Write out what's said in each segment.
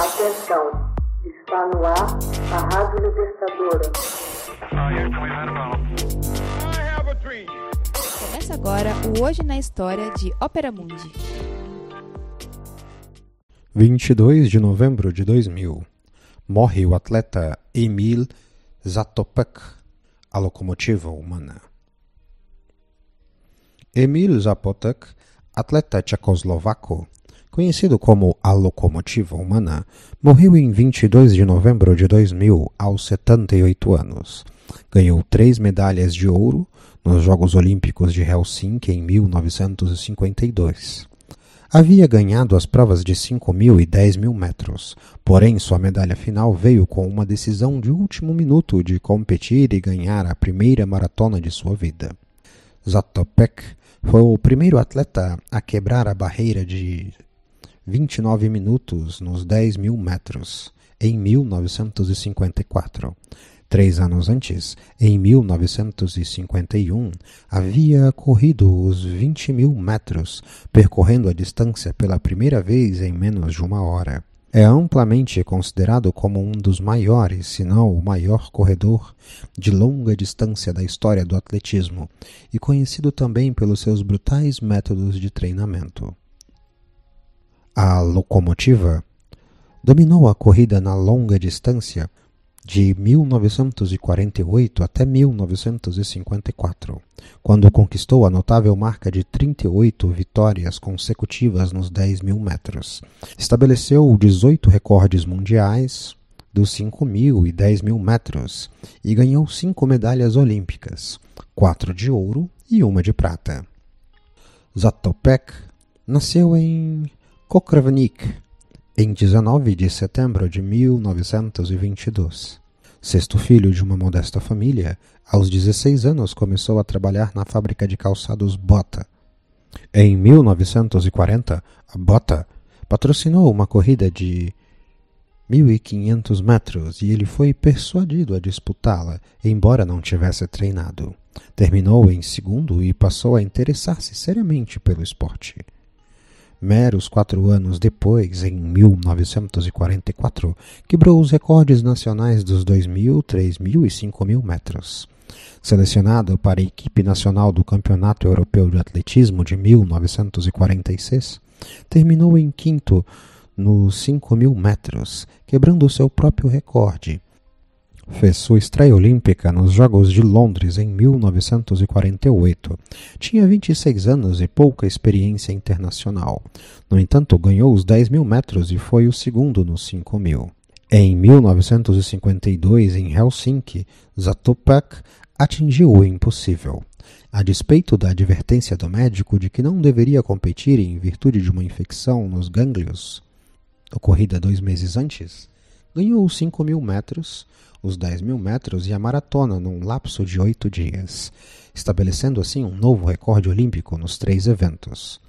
Atenção, está no ar a Rádio Libertadora. Começa agora o Hoje na História de Ópera Mundi. 22 de novembro de 2000. Morre o atleta Emil Zatopek, a locomotiva humana. Emil Zapotek, atleta tchecoslovaco, conhecido como a locomotiva humana, morreu em 22 de novembro de 2000, aos 78 anos. Ganhou três medalhas de ouro nos Jogos Olímpicos de Helsinki em 1952. Havia ganhado as provas de 5 mil e 10 mil metros, porém sua medalha final veio com uma decisão de último minuto de competir e ganhar a primeira maratona de sua vida. Zatopek foi o primeiro atleta a quebrar a barreira de 29 minutos nos 10 mil metros, em 1954. Três anos antes, em 1951, havia corrido os 20 mil metros, percorrendo a distância pela primeira vez em menos de uma hora. É amplamente considerado como um dos maiores, se não o maior corredor de longa distância da história do atletismo e conhecido também pelos seus brutais métodos de treinamento. A locomotiva dominou a corrida na longa distância de 1948 até 1954, quando conquistou a notável marca de 38 vitórias consecutivas nos 10 mil metros. Estabeleceu 18 recordes mundiais dos 5 mil e 10 mil metros e ganhou cinco medalhas olímpicas, quatro de ouro e uma de prata. Zatopek nasceu em Kokravnik, em 19 de setembro de 1922. Sexto filho de uma modesta família, aos 16 anos começou a trabalhar na fábrica de calçados Bota. Em 1940, a Bota patrocinou uma corrida de 1.500 metros e ele foi persuadido a disputá-la, embora não tivesse treinado. Terminou em segundo e passou a interessar-se seriamente pelo esporte. Meros quatro anos depois, em 1944, quebrou os recordes nacionais dos 2.000, 3.000 e 5.000 metros. Selecionado para a equipe nacional do Campeonato Europeu de Atletismo de 1946, terminou em quinto nos 5.000 metros, quebrando seu próprio recorde Fez sua estreia olímpica nos Jogos de Londres em 1948. Tinha 26 anos e pouca experiência internacional. No entanto, ganhou os 10 mil metros e foi o segundo nos 5 mil. Em 1952, em Helsinki, Zatopek atingiu o impossível. A despeito da advertência do médico de que não deveria competir em virtude de uma infecção nos gânglios, ocorrida dois meses antes, ganhou os 5 mil metros, os 10 mil metros e a maratona num lapso de oito dias, estabelecendo assim um novo recorde olímpico nos três eventos.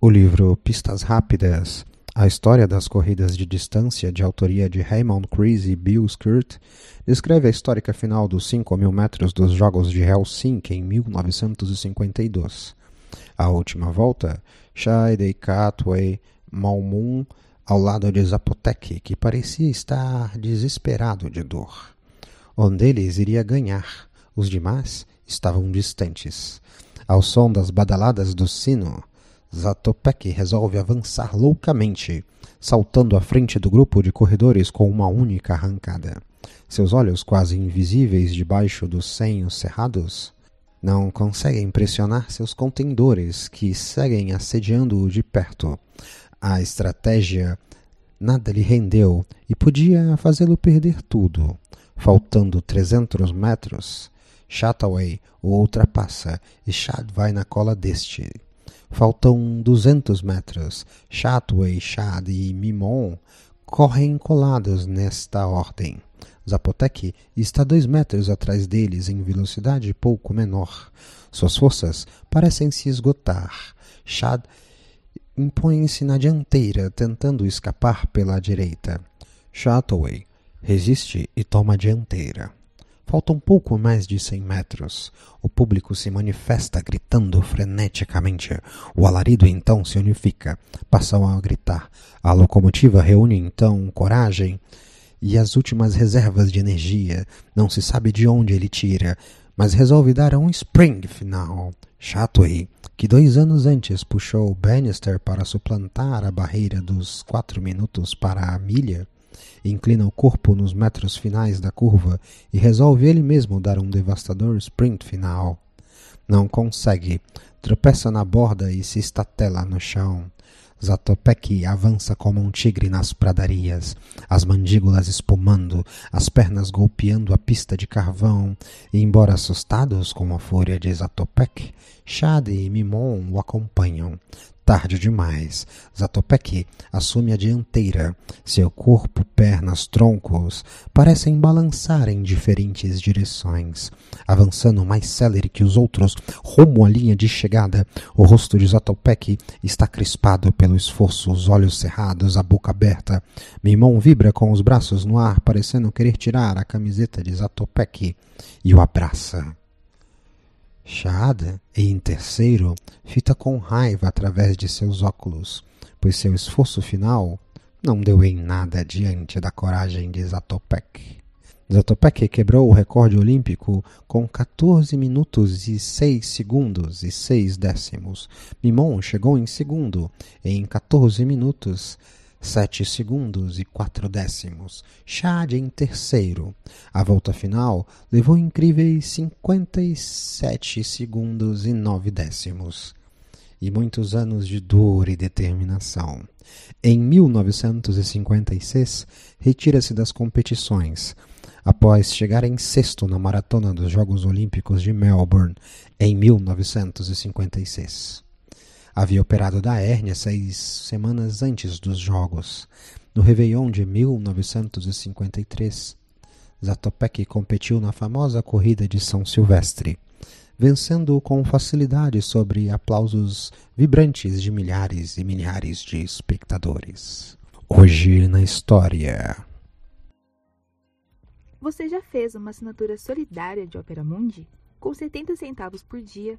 O livro Pistas Rápidas, a história das corridas de distância, de autoria de Raymond Creasy e Bill Skurt, descreve a histórica final dos 5 mil metros dos Jogos de Helsinki em 1952. A última volta, Scheide, Katway, Malmum, ao lado de Zapotek, que parecia estar desesperado de dor. Um deles iria ganhar, os demais estavam distantes. Ao som das badaladas do sino, Zatopek resolve avançar loucamente, saltando à frente do grupo de corredores com uma única arrancada. Seus olhos quase invisíveis debaixo dos senhos cerrados não conseguem pressionar seus contendores que seguem assediando-o de perto. A estratégia nada lhe rendeu e podia fazê-lo perder tudo. Faltando 300 metros, Chataway o ultrapassa e Chad vai na cola deste. Faltam 200 metros. Chataway, Chad e Mimon correm colados nesta ordem. Zapotek está dois metros atrás deles em velocidade pouco menor. Suas forças parecem se esgotar. Chad impõe-se na dianteira, tentando escapar pela direita. Chataway resiste e toma a dianteira. Faltam pouco mais de cem metros. O público se manifesta gritando freneticamente. O alarido então se unifica. Passam a gritar. A locomotiva reúne então coragem e as últimas reservas de energia. Não se sabe de onde ele tira, mas resolve dar um spring final. Chato aí, que dois anos antes puxou Bannister para suplantar a barreira dos quatro minutos para a milha inclina o corpo nos metros finais da curva e resolve ele mesmo dar um devastador sprint final. Não consegue, tropeça na borda e se estatela no chão. Zatopek avança como um tigre nas pradarias, as mandíbulas espumando, as pernas golpeando a pista de carvão, e embora assustados com a fúria de Zatopek, Shade e Mimon o acompanham, Tarde demais. Zatopek assume a dianteira. Seu corpo, pernas, troncos parecem balançar em diferentes direções. Avançando mais célere que os outros, rumo à linha de chegada, o rosto de Zatopek está crispado pelo esforço, os olhos cerrados, a boca aberta. Mimon vibra com os braços no ar, parecendo querer tirar a camiseta de Zatopek e o abraça. Shahada, em terceiro, fita com raiva através de seus óculos, pois seu esforço final não deu em nada diante da coragem de Zatopek. Zatopek quebrou o recorde olímpico com 14 minutos e 6 segundos e 6 décimos. Mimon chegou em segundo em 14 minutos sete segundos e quatro décimos. Chad em terceiro. A volta final levou incríveis 57 segundos e nove décimos. E muitos anos de dor e determinação. Em 1956, retira-se das competições, após chegar em sexto na maratona dos Jogos Olímpicos de Melbourne em 1956. Havia operado da hérnia seis semanas antes dos Jogos. No Réveillon de 1953, Zatopek competiu na famosa corrida de São Silvestre, vencendo com facilidade sobre aplausos vibrantes de milhares e milhares de espectadores. Hoje na história. Você já fez uma assinatura solidária de Opera Mundi? Com 70 centavos por dia,